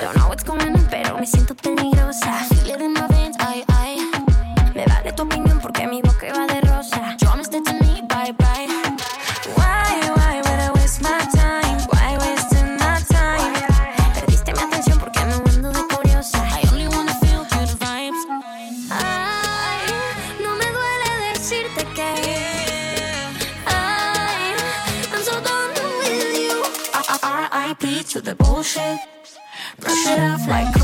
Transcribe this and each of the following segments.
Don't know what's going on, pero me siento peligrosa. Feel it in my ay, ay. Me vale tu opinión porque mi boca va de rosa. Brush it off like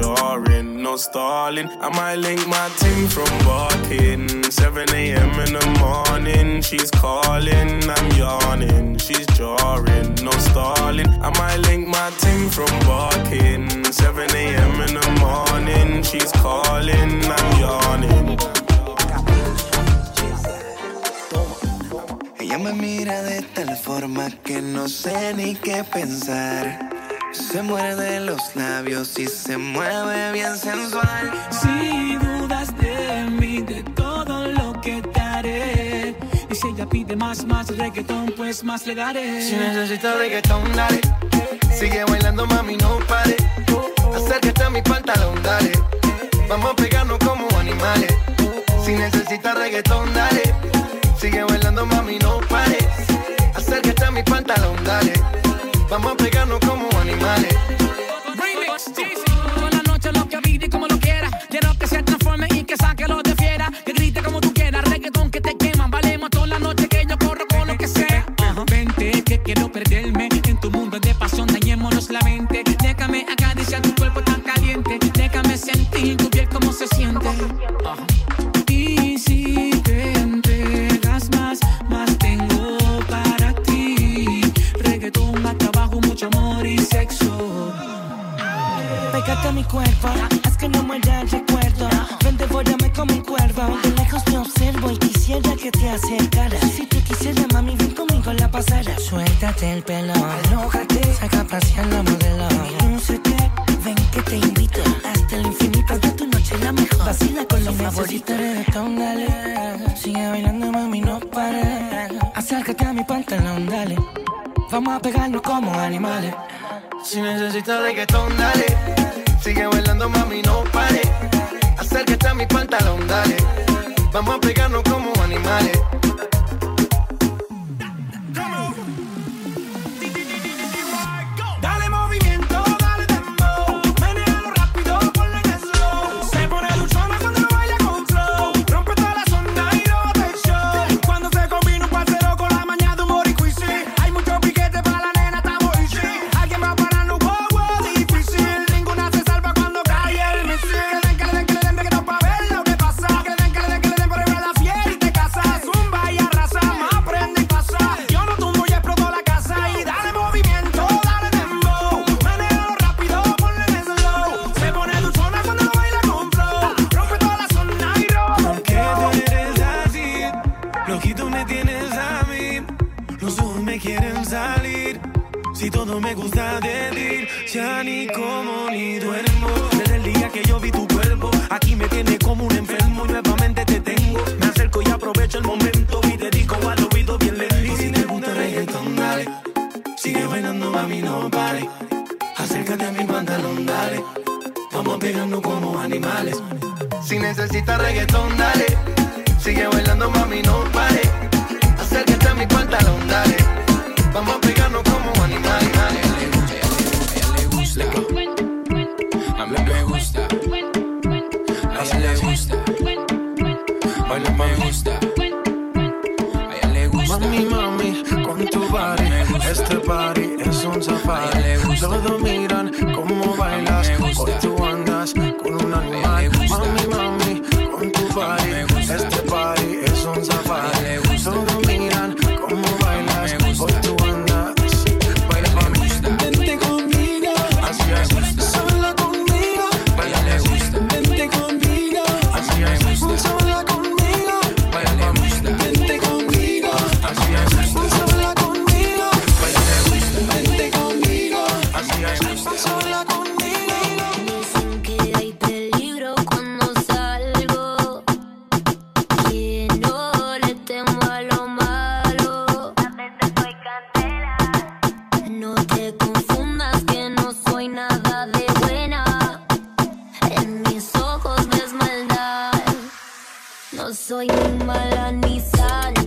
jarring, no stalling. I might link my team from barking. 7 a.m. in the morning, she's calling, I'm yawning. She's jarring, no stalling. I might link my team from barking. 7 a.m. in the morning, she's calling, I'm yawning. Ella me mira de tal forma que no sé ni qué pensar. Se muerde los labios y se mueve bien sensual. Si dudas de mí, de todo lo que te haré. Y si ella pide más, más reggaetón, pues más le daré. Si necesitas reggaetón, dale. Sigue bailando, mami, no pare. Acércate a mi pantalón, dale. Vamos a pegarnos como animales. Si necesitas reggaetón, dale. Sigue bailando, mami, no pare. Acércate a mi pantalón, dale Vamos a pegarnos como animales. Remix, Toda la noche lo que vi, como cuerpo, haz que no muera el recuerdo. Ven, devórame como un cuervo. De lejos me observo y quisiera que te acercaras. Si tú quisieras, mami, ven conmigo la pasarás. Suéltate el pelo, alójate, saca a la modelo. Lúcete, ven que te invito. Hasta el infinito de tu noche la mejor. Vacila con los si dale. Sigue bailando, mami, no pares. Acércate a mi pantalón, dale. Vamos a pegarnos como animales. Si necesitas reggaetón, dale. Sigue bailando, mami, no pare. Acércate a mi pantalón, dale. Vamos a pegarnos como animales Este party es un safari. Soy ni mala ni.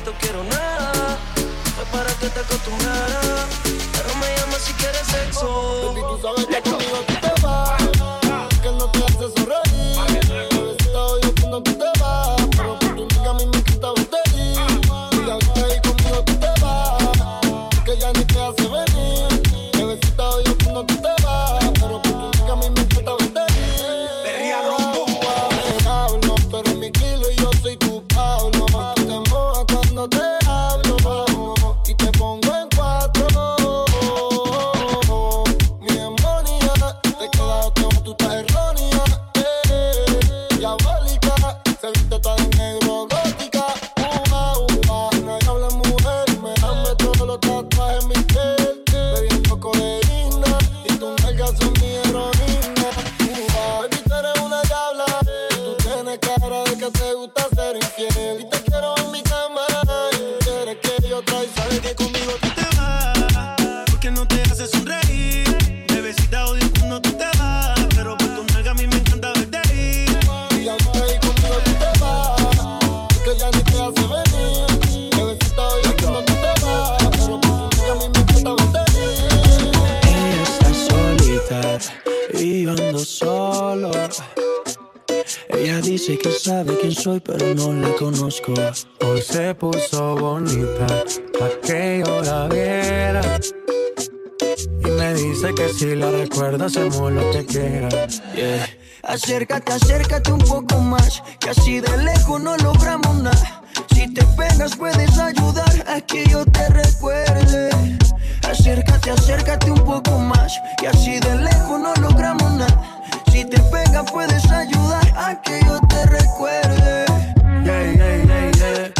esto quiero nada. Fue para que te acostumbres. Pa' que yo la viera. Y me dice que si la recuerda hacemos lo que quiera. Yeah. Acércate, acércate un poco más, que así de lejos no logramos nada. Si te pegas puedes ayudar a que yo te recuerde. Acércate, acércate un poco más, que así de lejos no logramos nada. Si te pegas puedes ayudar a que yo te recuerde. Yeah, yeah, yeah,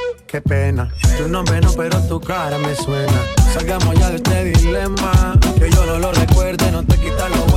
qué pena. Tu nombre no, pero tu cara me suena. Salgamos ya de este dilema. Que yo no lo recuerde, no te quita lo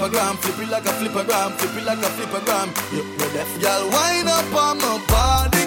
flipper gram, flip it like a flipper gram, flip it like a flipper gram. You're deaf, girl, wind up on my body.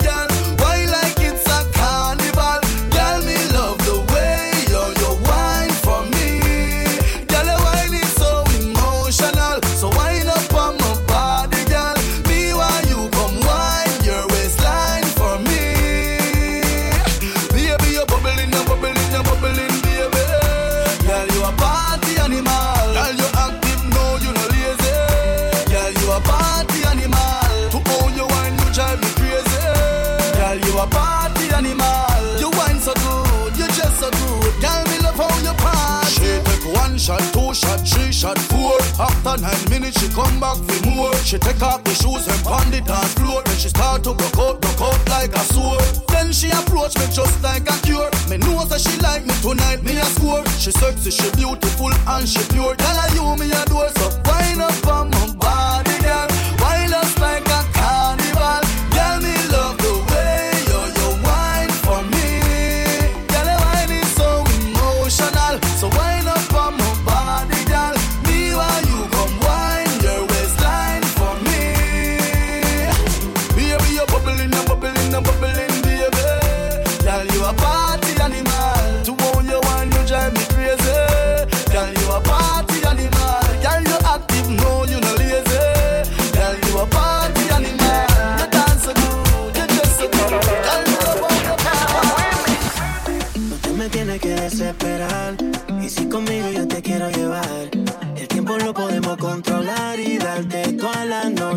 she come back for more. She take off the shoes and pound it on floor. Then she start to broke out, broke out like a sword. Then she approach me just like a cure. Me know that she like me tonight, me a score. She sexy, she beautiful and she pure. Tell her you me a door, so wind up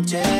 noche.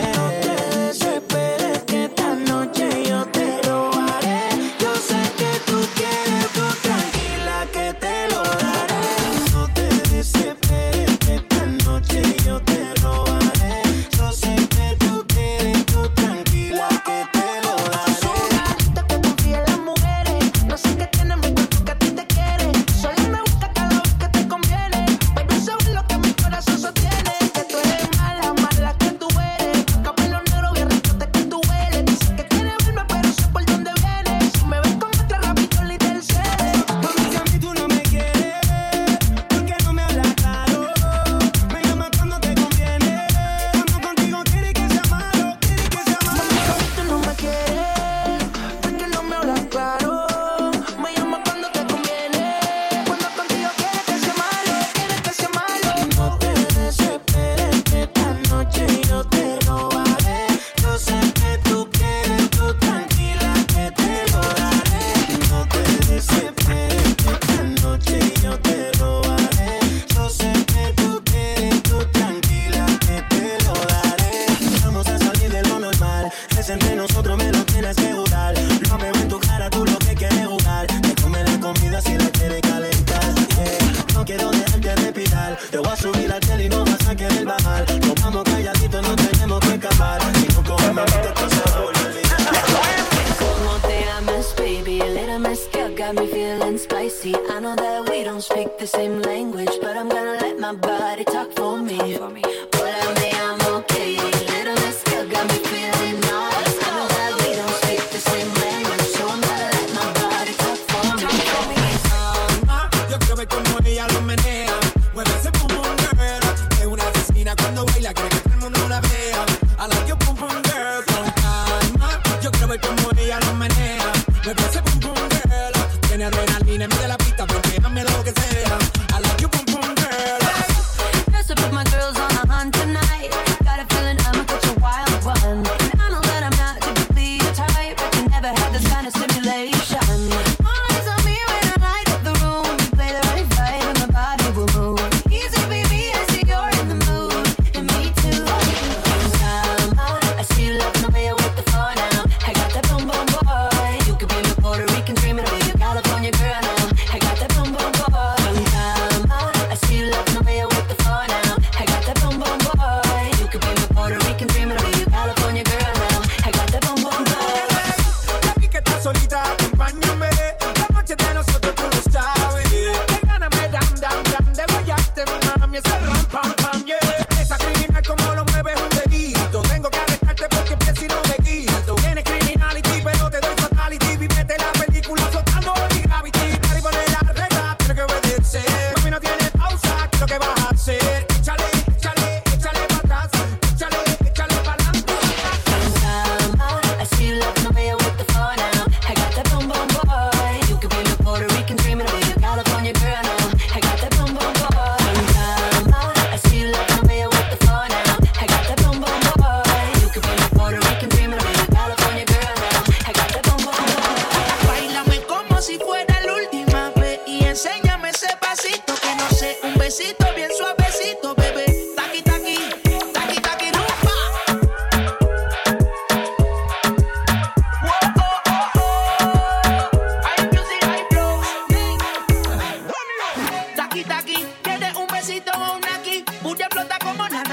me cerra.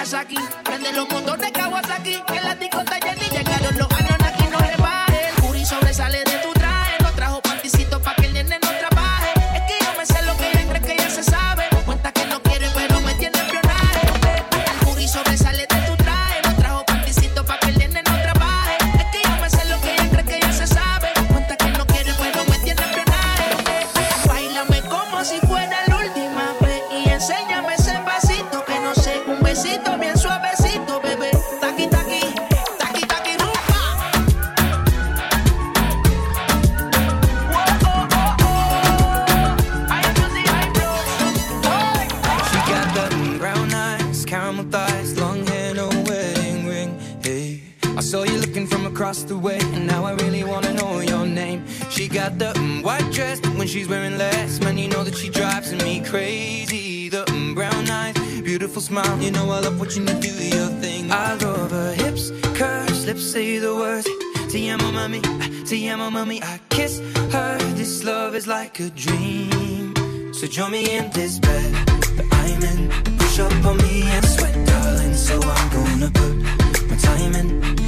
Nagasaki. Prende los motores Kawasaki. Que la disco she's wearing less, man, you know that she drives me crazy. The mm, brown eyes, beautiful smile, you know I love watching you do your thing. I love her hips, curves, lips say the words. Te amo, mami, te amo, mami. I kiss her. This love is like a dream. So join me in this bed that I'm in. Push up on me and sweat, darling. So I'm gonna put my time in.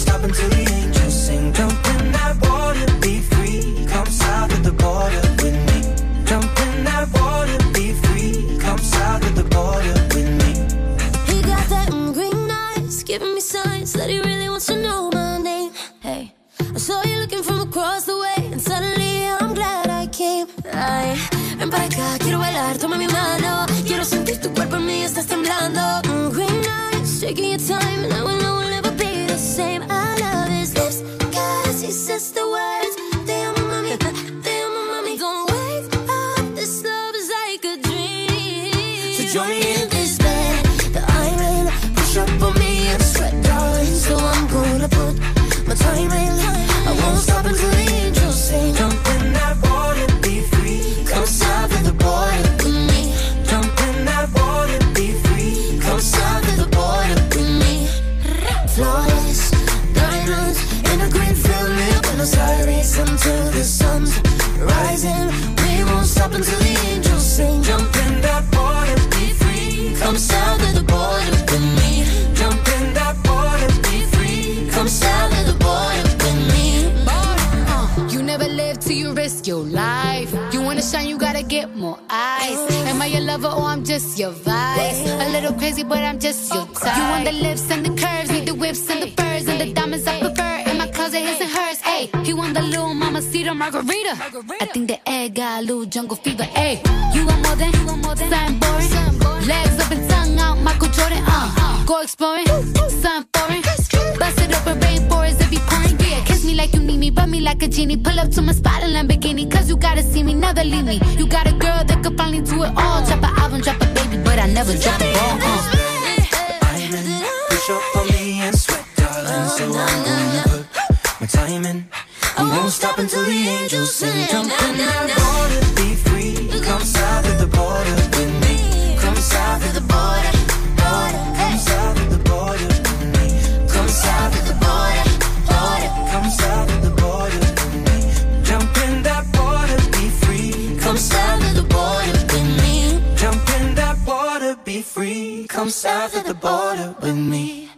I stop until the angels sing. Jump in that water, be free. Come south of the border with me. Jump in that water, be free. Come south of the border with me. He got that green eyes, giving me signs that he really wants to know my name. Hey, I saw you looking from across the way, and suddenly I'm glad I came. Ay, ven para acá, quiero bailar, toma mi mano. Quiero sentir tu cuerpo en mí, estás temblando. Mm, green eyes, taking your time, and I will just your vice? A little crazy, but I'm just your type. You want the lips and the curves, need the whips and the furs and the diamonds I prefer. In my closet, his and hers. Hey, he want the little mama cedar margarita. I think the egg got a little jungle fever. Hey, you want more than, you want more than something boring. Legs up and tongue out, Michael Jordan. Uh, go exploring, something foreign. Bust it open, rainforest if you pouring. Me like you need me, rub me like a genie. Pull up to my spot in Lamborghini, cause you gotta see me, never leave me. You got a girl that could finally do it all. Drop an album, drop a baby, but I never drop the ball. Uh. In. Push up on me and sweat, darling. So I'm gonna put my time in. I won't stop until the angels sing. Jump in that water, be free. Come south of the border with me. Come south of the border, border. Come south of the border with me. Come south of the border, border. South of the border with me. Jump in that water, be free. Come south of the border with me. Jump in that water, be free. Come south of the border with me.